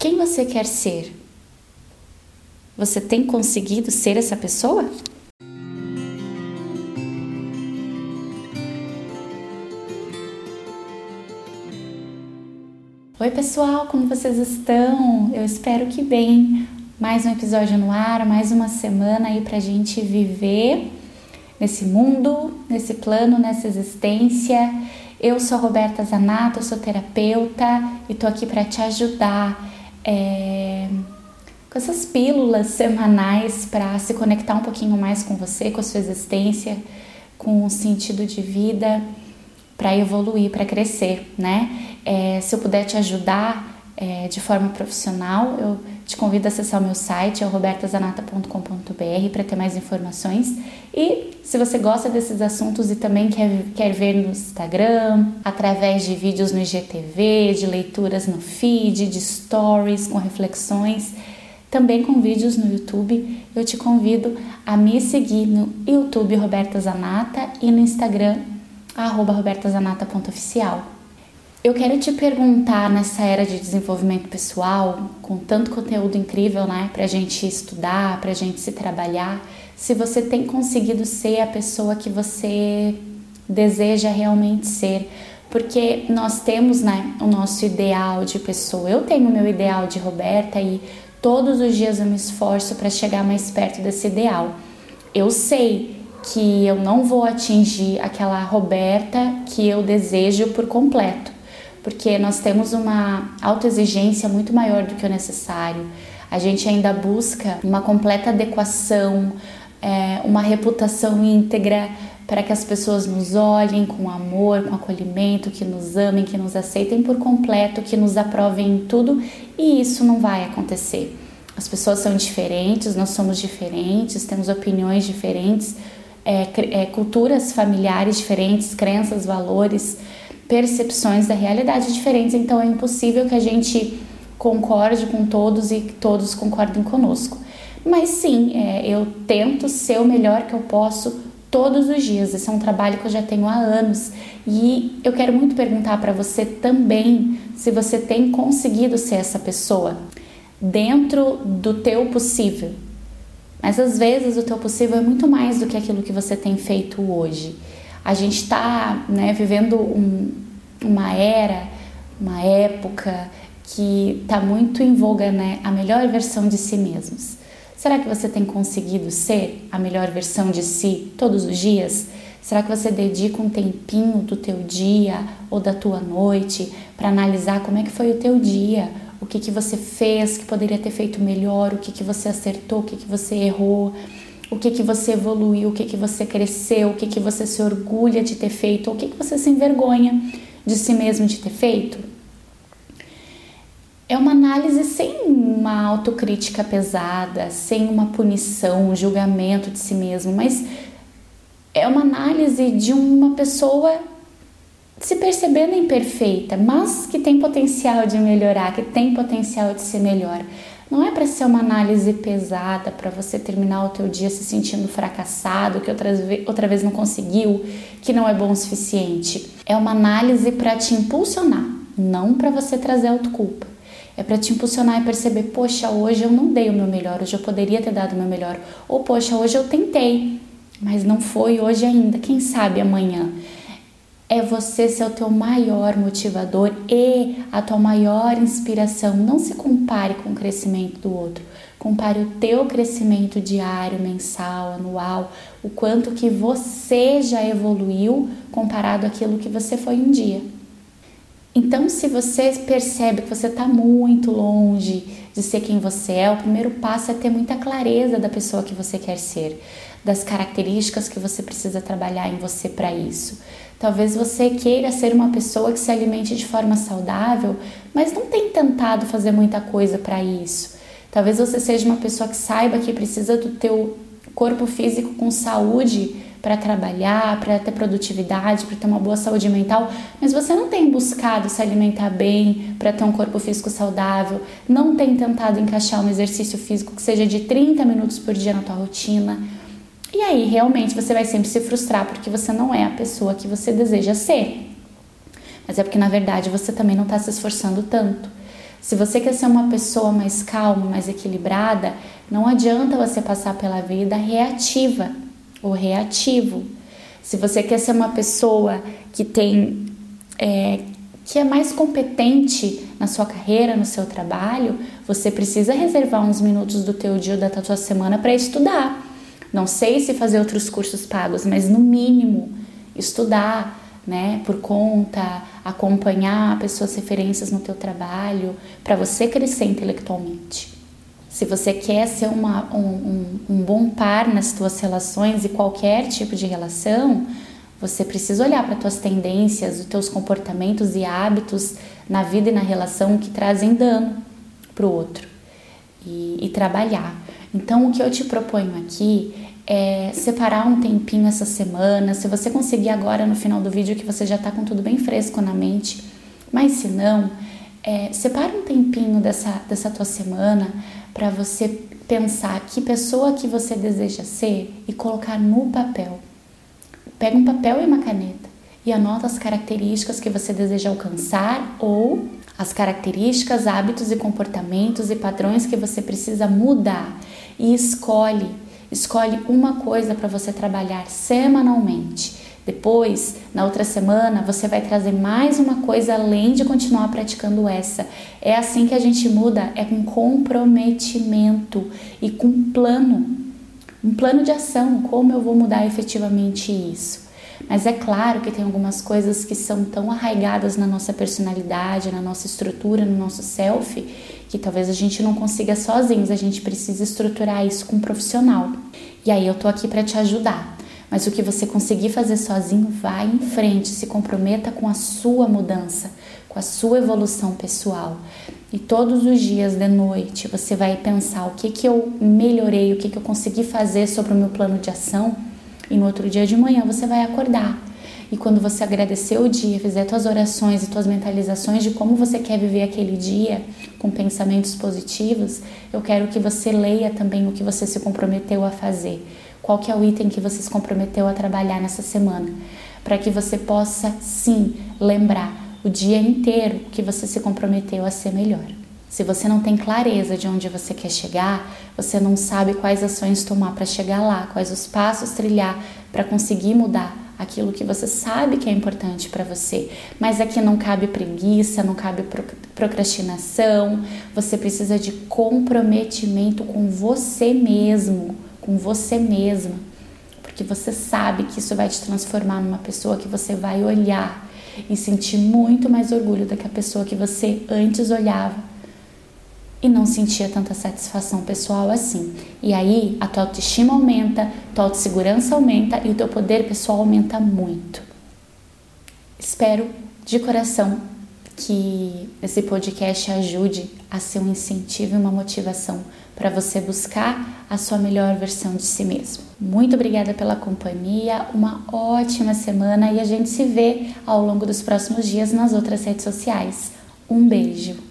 Quem você quer ser? Você tem conseguido ser essa pessoa? Oi, pessoal, como vocês estão? Eu espero que bem. Mais um episódio no ar, mais uma semana aí pra gente viver nesse mundo, nesse plano, nessa existência. Eu sou Roberta Zanato, sou terapeuta e tô aqui para te ajudar é, com essas pílulas semanais para se conectar um pouquinho mais com você, com a sua existência, com o sentido de vida, para evoluir, para crescer, né? É, se eu puder te ajudar é, de forma profissional, eu te convido a acessar o meu site, é robertazanata.com.br, para ter mais informações. E se você gosta desses assuntos e também quer, quer ver no Instagram, através de vídeos no IGTV, de leituras no feed, de stories com reflexões, também com vídeos no YouTube, eu te convido a me seguir no YouTube Roberta Zanata e no Instagram robertazanata.oficial. Eu quero te perguntar nessa era de desenvolvimento pessoal, com tanto conteúdo incrível, né, pra gente estudar, pra gente se trabalhar, se você tem conseguido ser a pessoa que você deseja realmente ser. Porque nós temos, né, o nosso ideal de pessoa. Eu tenho o meu ideal de Roberta e todos os dias eu me esforço para chegar mais perto desse ideal. Eu sei que eu não vou atingir aquela Roberta que eu desejo por completo porque nós temos uma autoexigência muito maior do que o necessário. A gente ainda busca uma completa adequação, é, uma reputação íntegra para que as pessoas nos olhem com amor, com acolhimento, que nos amem, que nos aceitem por completo, que nos aprovem em tudo, e isso não vai acontecer. As pessoas são diferentes, nós somos diferentes, temos opiniões diferentes, é, é, culturas familiares diferentes, crenças, valores percepções da realidade diferentes, então é impossível que a gente concorde com todos e que todos concordem conosco. Mas sim, é, eu tento ser o melhor que eu posso todos os dias. Esse é um trabalho que eu já tenho há anos e eu quero muito perguntar para você também se você tem conseguido ser essa pessoa dentro do teu possível. Mas às vezes o teu possível é muito mais do que aquilo que você tem feito hoje. A gente está né, vivendo um, uma era, uma época que está muito em voga né, a melhor versão de si mesmos. Será que você tem conseguido ser a melhor versão de si todos os dias? Será que você dedica um tempinho do teu dia ou da tua noite para analisar como é que foi o teu dia? O que, que você fez que poderia ter feito melhor? O que, que você acertou? O que, que você errou? O que que você evoluiu, o que que você cresceu, o que que você se orgulha de ter feito, ou o que que você se envergonha de si mesmo de ter feito. É uma análise sem uma autocrítica pesada, sem uma punição, um julgamento de si mesmo, mas é uma análise de uma pessoa se percebendo imperfeita, mas que tem potencial de melhorar, que tem potencial de ser melhor. Não é para ser uma análise pesada, para você terminar o teu dia se sentindo fracassado, que outra vez, outra vez não conseguiu, que não é bom o suficiente. É uma análise para te impulsionar, não para você trazer autoculpa. É para te impulsionar e perceber, poxa, hoje eu não dei o meu melhor, hoje eu poderia ter dado o meu melhor. Ou, poxa, hoje eu tentei, mas não foi hoje ainda, quem sabe amanhã é você ser o teu maior motivador e a tua maior inspiração. Não se compare com o crescimento do outro. Compare o teu crescimento diário, mensal, anual, o quanto que você já evoluiu comparado àquilo que você foi um dia. Então, se você percebe que você está muito longe de ser quem você é, o primeiro passo é ter muita clareza da pessoa que você quer ser, das características que você precisa trabalhar em você para isso. Talvez você queira ser uma pessoa que se alimente de forma saudável, mas não tem tentado fazer muita coisa para isso. Talvez você seja uma pessoa que saiba que precisa do teu corpo físico com saúde para trabalhar, para ter produtividade, para ter uma boa saúde mental, mas você não tem buscado se alimentar bem para ter um corpo físico saudável, não tem tentado encaixar um exercício físico que seja de 30 minutos por dia na tua rotina e aí realmente você vai sempre se frustrar porque você não é a pessoa que você deseja ser. Mas é porque na verdade você também não está se esforçando tanto. Se você quer ser uma pessoa mais calma, mais equilibrada, não adianta você passar pela vida reativa ou reativo. Se você quer ser uma pessoa que tem é, que é mais competente na sua carreira, no seu trabalho, você precisa reservar uns minutos do teu dia ou da tua semana para estudar. Não sei se fazer outros cursos pagos, mas no mínimo estudar, né, por conta, acompanhar pessoas referências no teu trabalho, para você crescer intelectualmente. Se você quer ser uma, um, um, um bom par nas tuas relações e qualquer tipo de relação, você precisa olhar para tuas tendências, os teus comportamentos e hábitos na vida e na relação que trazem dano para o outro e, e trabalhar. Então, o que eu te proponho aqui é separar um tempinho essa semana. Se você conseguir agora no final do vídeo, que você já está com tudo bem fresco na mente, mas se não, é, separa um tempinho dessa, dessa tua semana para você pensar que pessoa que você deseja ser e colocar no papel. Pega um papel e uma caneta e anota as características que você deseja alcançar ou as características, hábitos e comportamentos e padrões que você precisa mudar e escolhe Escolhe uma coisa para você trabalhar semanalmente. Depois, na outra semana, você vai trazer mais uma coisa além de continuar praticando essa. É assim que a gente muda, é com comprometimento e com plano. Um plano de ação, como eu vou mudar efetivamente isso. Mas é claro que tem algumas coisas que são tão arraigadas na nossa personalidade, na nossa estrutura, no nosso self, que talvez a gente não consiga sozinhos, a gente precisa estruturar isso com um profissional. E aí eu tô aqui para te ajudar. Mas o que você conseguir fazer sozinho, vá em frente, se comprometa com a sua mudança, com a sua evolução pessoal. E todos os dias de noite você vai pensar o que que eu melhorei, o que que eu consegui fazer sobre o meu plano de ação e no outro dia de manhã você vai acordar. E quando você agradecer o dia, fizer suas orações e suas mentalizações de como você quer viver aquele dia com pensamentos positivos, eu quero que você leia também o que você se comprometeu a fazer. Qual que é o item que você se comprometeu a trabalhar nessa semana, para que você possa sim lembrar o dia inteiro que você se comprometeu a ser melhor. Se você não tem clareza de onde você quer chegar, você não sabe quais ações tomar para chegar lá, quais os passos trilhar para conseguir mudar aquilo que você sabe que é importante para você. Mas aqui não cabe preguiça, não cabe procrastinação. Você precisa de comprometimento com você mesmo, com você mesma, porque você sabe que isso vai te transformar numa pessoa que você vai olhar e sentir muito mais orgulho do que a pessoa que você antes olhava e não sentia tanta satisfação pessoal assim. E aí a tua autoestima aumenta, tua autossegurança aumenta e o teu poder pessoal aumenta muito. Espero de coração que esse podcast ajude a ser um incentivo e uma motivação para você buscar a sua melhor versão de si mesmo. Muito obrigada pela companhia, uma ótima semana e a gente se vê ao longo dos próximos dias nas outras redes sociais. Um beijo!